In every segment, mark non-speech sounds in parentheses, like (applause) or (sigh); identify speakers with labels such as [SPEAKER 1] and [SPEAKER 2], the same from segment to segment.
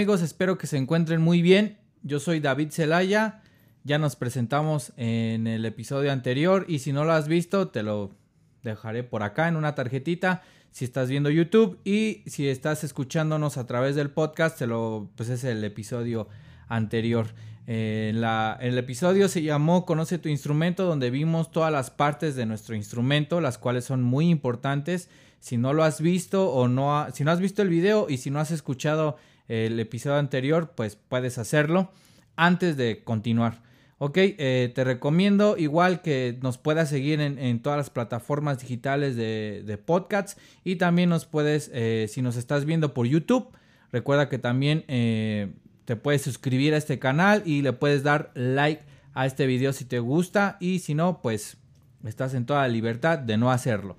[SPEAKER 1] amigos? Espero que se encuentren muy bien. Yo soy David Zelaya. Ya nos presentamos en el episodio anterior y si no lo has visto te lo dejaré por acá en una tarjetita si estás viendo YouTube y si estás escuchándonos a través del podcast, te lo, pues es el episodio anterior. Eh, el episodio se llamó Conoce tu instrumento, donde vimos todas las partes de nuestro instrumento, las cuales son muy importantes. Si no lo has visto o no, si no has visto el video y si no has escuchado el episodio anterior, pues puedes hacerlo antes de continuar. Ok, eh, te recomiendo igual que nos puedas seguir en, todas las plataformas digitales de, podcasts y también nos puedes, eh, si nos estás viendo por YouTube, recuerda que también eh, te puedes suscribir a este canal y le puedes dar like a este video si te gusta y si no, pues estás en toda libertad de no hacerlo.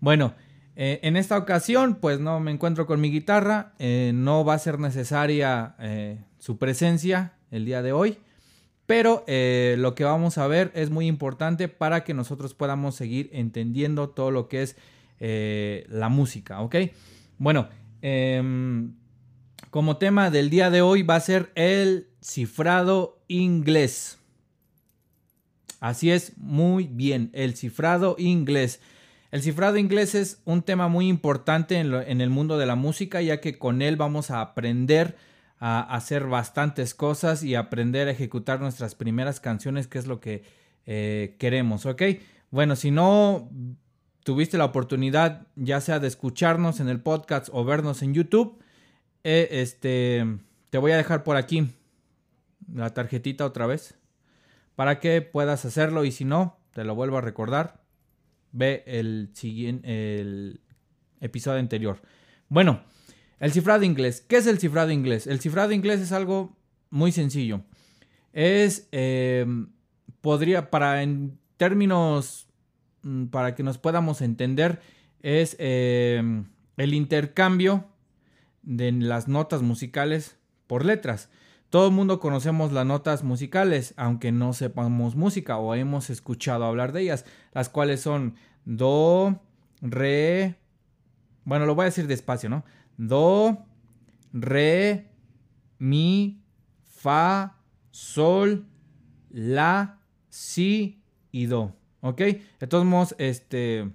[SPEAKER 1] Bueno, en esta ocasión pues no me encuentro con mi guitarra, no va a ser necesaria su presencia el día de hoy. Pero eh, lo que vamos a ver es muy importante para que nosotros podamos seguir entendiendo todo lo que es eh, la música, ¿ok? Bueno, em, como tema del día de hoy va a ser el cifrado inglés. Así es, muy bien, el cifrado inglés. El cifrado inglés es un tema muy importante en, el mundo de la música, ya que con él vamos a aprender a hacer bastantes cosas y aprender a ejecutar nuestras primeras canciones, que es lo que eh, queremos, ¿ok? Bueno, si no tuviste la oportunidad ya sea de escucharnos en el podcast o vernos en YouTube, eh, este, te voy a dejar por aquí la tarjetita otra vez para que puedas hacerlo y si no, te lo vuelvo a recordar, ve el siguiente el episodio anterior. Bueno, el cifrado inglés. ¿Qué es el cifrado inglés? El cifrado inglés es algo muy sencillo. Es, em, podría, para en términos, mm, para que nos podamos entender, es em, el intercambio de las notas musicales por letras. Todo el mundo conocemos las notas musicales, aunque no sepamos música o hemos escuchado hablar de ellas, las cuales son do, re, bueno, lo voy a decir despacio, ¿no? do, re, mi, fa, sol, la, si y do. ¿Ok? De todos modos, este,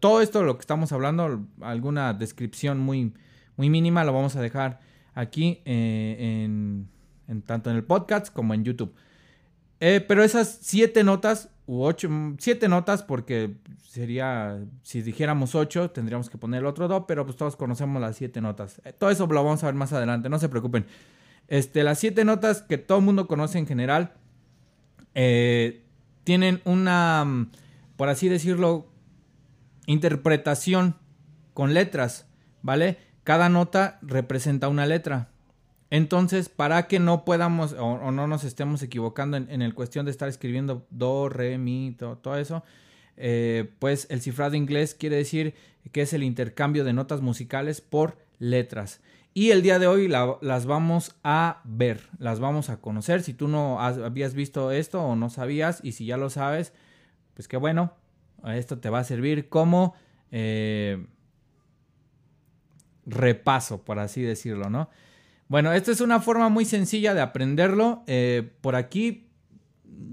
[SPEAKER 1] todo esto, lo que estamos hablando, alguna descripción muy, muy mínima, lo vamos a dejar aquí eh, en, en, tanto en el podcast como en YouTube. Eh, pero esas siete notas u ocho, mm, siete notas porque sería, si dijéramos ocho, tendríamos que poner el otro do, pero pues todos conocemos las siete notas. Eh, todo eso lo vamos a ver más adelante, no se preocupen. Este, las siete notas que todo el mundo conoce en general eh, tienen una, mm, por así decirlo, interpretación con letras, ¿vale? Cada nota representa una letra. Entonces, para que no podamos o, no nos estemos equivocando en, el cuestión de estar escribiendo do, re, mi, todo eso, eh, pues el cifrado inglés quiere decir que es el intercambio de notas musicales por letras. Y el día de hoy las vamos a ver, las vamos a conocer. Si tú no habías visto esto o no sabías, y si ya lo sabes, pues qué bueno, esto te va a servir como eh, repaso, por así decirlo, ¿no? Bueno, esta es una forma muy sencilla de aprenderlo. Eh, por aquí,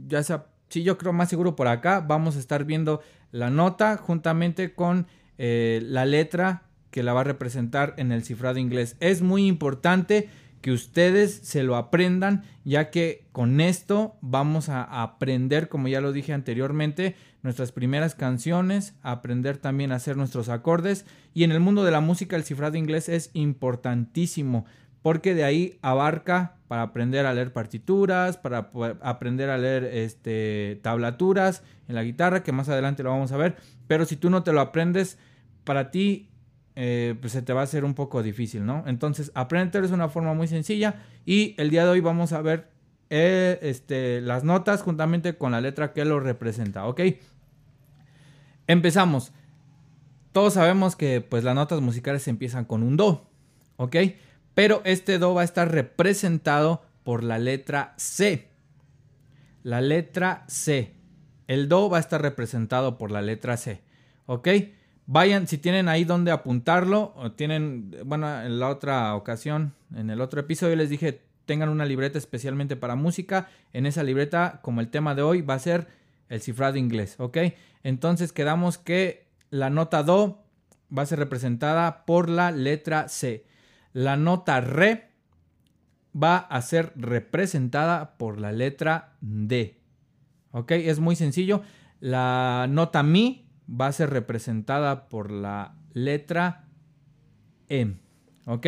[SPEAKER 1] ya sea, sí, yo creo más seguro por acá, vamos a estar viendo la nota juntamente con eh, la letra que la va a representar en el cifrado inglés. Es muy importante que ustedes se lo aprendan, ya que con esto vamos a aprender, como ya lo dije anteriormente, nuestras primeras canciones, aprender también a hacer nuestros acordes. Y en el mundo de la música el cifrado inglés es importantísimo porque de ahí abarca para aprender a leer partituras, para aprender a leer este, tablaturas en la guitarra, que más adelante lo vamos a ver, pero si tú no te lo aprendes, para ti eh, pues se te va a hacer un poco difícil, ¿no? Entonces, aprender es una forma muy sencilla y el día de hoy vamos a ver eh, este, las notas juntamente con la letra que lo representa, ¿ok? Empezamos. Todos sabemos que pues las notas musicales empiezan con un do, ¿ok? Pero este do va a estar representado por la letra C. La letra C. El do va a estar representado por la letra C. ¿Ok? Vayan, si tienen ahí donde apuntarlo, o tienen, bueno, en la otra ocasión, en el otro episodio les dije, tengan una libreta especialmente para música. En esa libreta, como el tema de hoy, va a ser el cifrado inglés, ¿ok? Entonces quedamos que la nota Do va a ser representada por la letra C. La nota Re va a ser representada por la letra D. ¿Ok? Es muy sencillo. La nota Mi va a ser representada por la letra E. ¿Ok?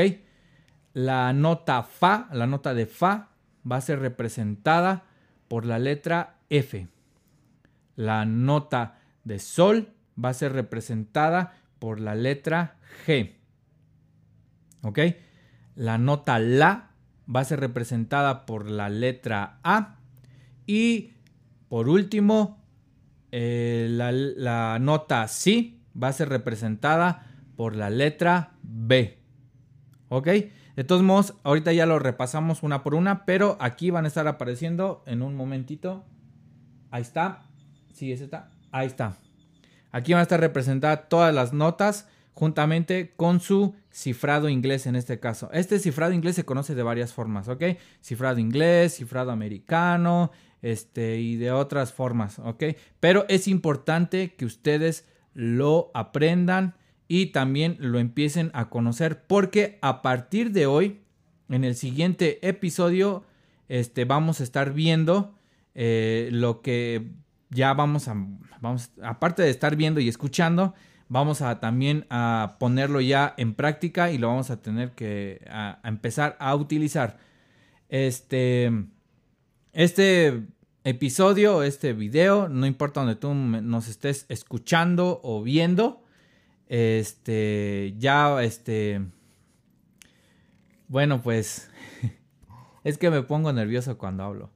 [SPEAKER 1] La nota Fa, la nota de Fa, va a ser representada por la letra F. La nota de Sol va a ser representada por la letra G. ¿Ok? La nota La va a ser representada por la letra A. Y por último, eh, la, nota Si va a ser representada por la letra B. ¿Ok? De todos modos, ahorita ya lo repasamos una por una, pero aquí van a estar apareciendo en un momentito. Ahí está. Sí, ese está. Ahí está. Aquí van a estar representadas todas las notas juntamente con su cifrado inglés en este caso. Este cifrado inglés se conoce de varias formas, ¿ok? Cifrado inglés, cifrado americano, este, y de otras formas, ¿ok? Pero es importante que ustedes lo aprendan y también lo empiecen a conocer porque a partir de hoy, en el siguiente episodio, este, vamos a estar viendo eh, lo que ya vamos a, vamos, aparte de estar viendo y escuchando, vamos a también a ponerlo ya en práctica y lo vamos a tener que a, empezar a utilizar. Este, este episodio, este video, no importa donde tú nos estés escuchando o viendo, este, ya, este, bueno, pues, (laughs) es que me pongo nervioso cuando hablo.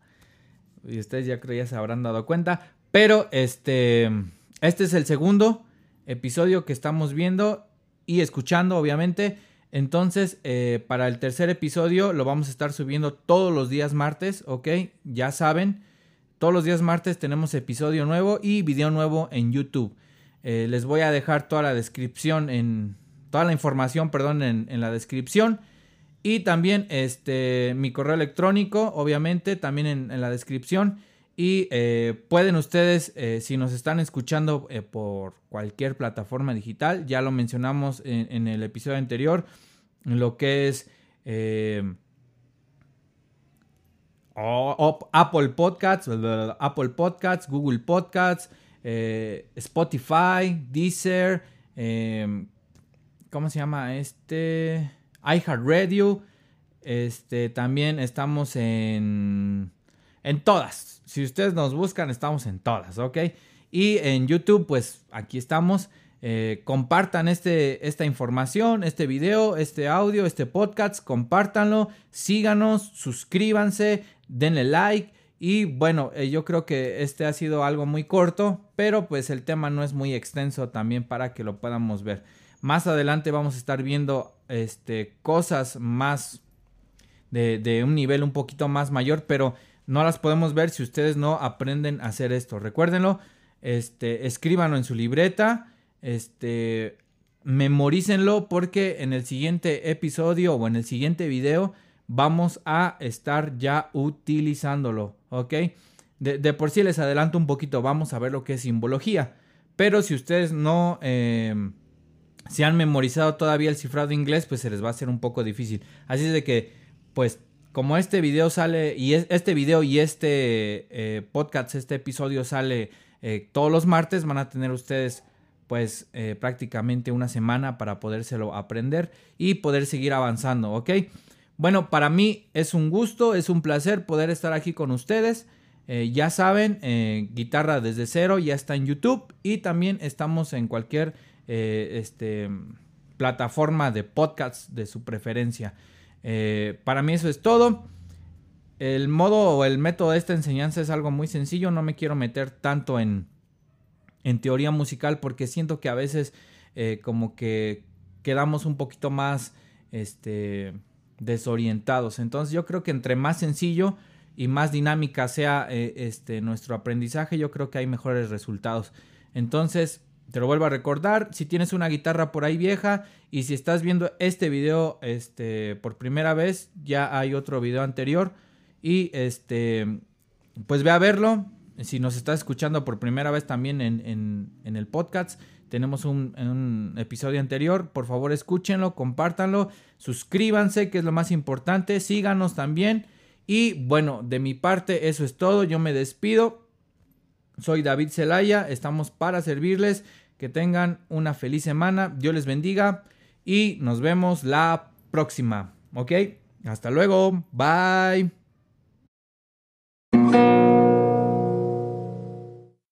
[SPEAKER 1] Y ustedes ya creo ya se habrán dado cuenta. Pero, este, este es el segundo episodio que estamos viendo y escuchando, obviamente. Entonces, eh, para el tercer episodio lo vamos a estar subiendo todos los días martes, ¿ok? Ya saben, todos los días martes tenemos episodio nuevo y video nuevo en YouTube. Eh, les voy a dejar toda la descripción en toda la información, perdón, en, la descripción. Y también este, mi correo electrónico, obviamente, también en, la descripción. Y eh, pueden ustedes, eh, si nos están escuchando por cualquier plataforma digital, ya lo mencionamos en, el episodio anterior, lo que es Apple Podcasts, Apple Podcasts, Google Podcasts, eh, Spotify, Deezer, em, ¿cómo se llama? Este, iHeartRadio. Este, también estamos en, en todas. Si ustedes nos buscan, estamos en todas, ¿ok? Y en YouTube, pues aquí estamos. Eh, compartan este, esta información, este video, este audio, este podcast, compártanlo, síganos, suscríbanse, denle like y bueno, eh, yo creo que este ha sido algo muy corto, pero pues el tema no es muy extenso también para que lo podamos ver. Más adelante vamos a estar viendo este, cosas más de, un nivel un poquito más mayor, pero no las podemos ver si ustedes no aprenden a hacer esto. Recuérdenlo, este, escríbanlo en su libreta, este, memorícenlo porque en el siguiente episodio o en el siguiente video vamos a estar ya utilizándolo, ¿ok? De, por sí les adelanto un poquito, vamos a ver lo que es simbología. Pero si ustedes no em, se han memorizado todavía el cifrado inglés, pues se les va a hacer un poco difícil. Así es de que, pues, como este video sale, y este video y este eh, podcast, este episodio sale eh, todos los martes, van a tener ustedes pues eh, prácticamente una semana para podérselo aprender y poder seguir avanzando, ¿ok? Bueno, para mí es un gusto, es un placer poder estar aquí con ustedes. Ya saben, guitarra desde cero ya está en YouTube y también estamos en cualquier este, plataforma de podcast de su preferencia. Para mí eso es todo. El modo o el método de esta enseñanza es algo muy sencillo. No me quiero meter tanto en, en teoría musical porque siento que a veces como que quedamos un poquito más este desorientados. Entonces yo creo que entre más sencillo y más dinámica sea eh, este, nuestro aprendizaje, yo creo que hay mejores resultados. Entonces, Te lo vuelvo a recordar, si tienes una guitarra por ahí vieja y si estás viendo este video este, por primera vez, ya hay otro video anterior y este, pues ve a verlo. Si nos estás escuchando por primera vez también en, el podcast, tenemos un, un, episodio anterior. Por favor, escúchenlo, compártanlo, suscríbanse, que es lo más importante. Síganos también. Y bueno, de mi parte, eso es todo. Yo me despido. Soy David Zelaya. Estamos para servirles. Que tengan una feliz semana. Dios les bendiga. Y nos vemos la próxima. ¿Ok? Hasta luego. Bye.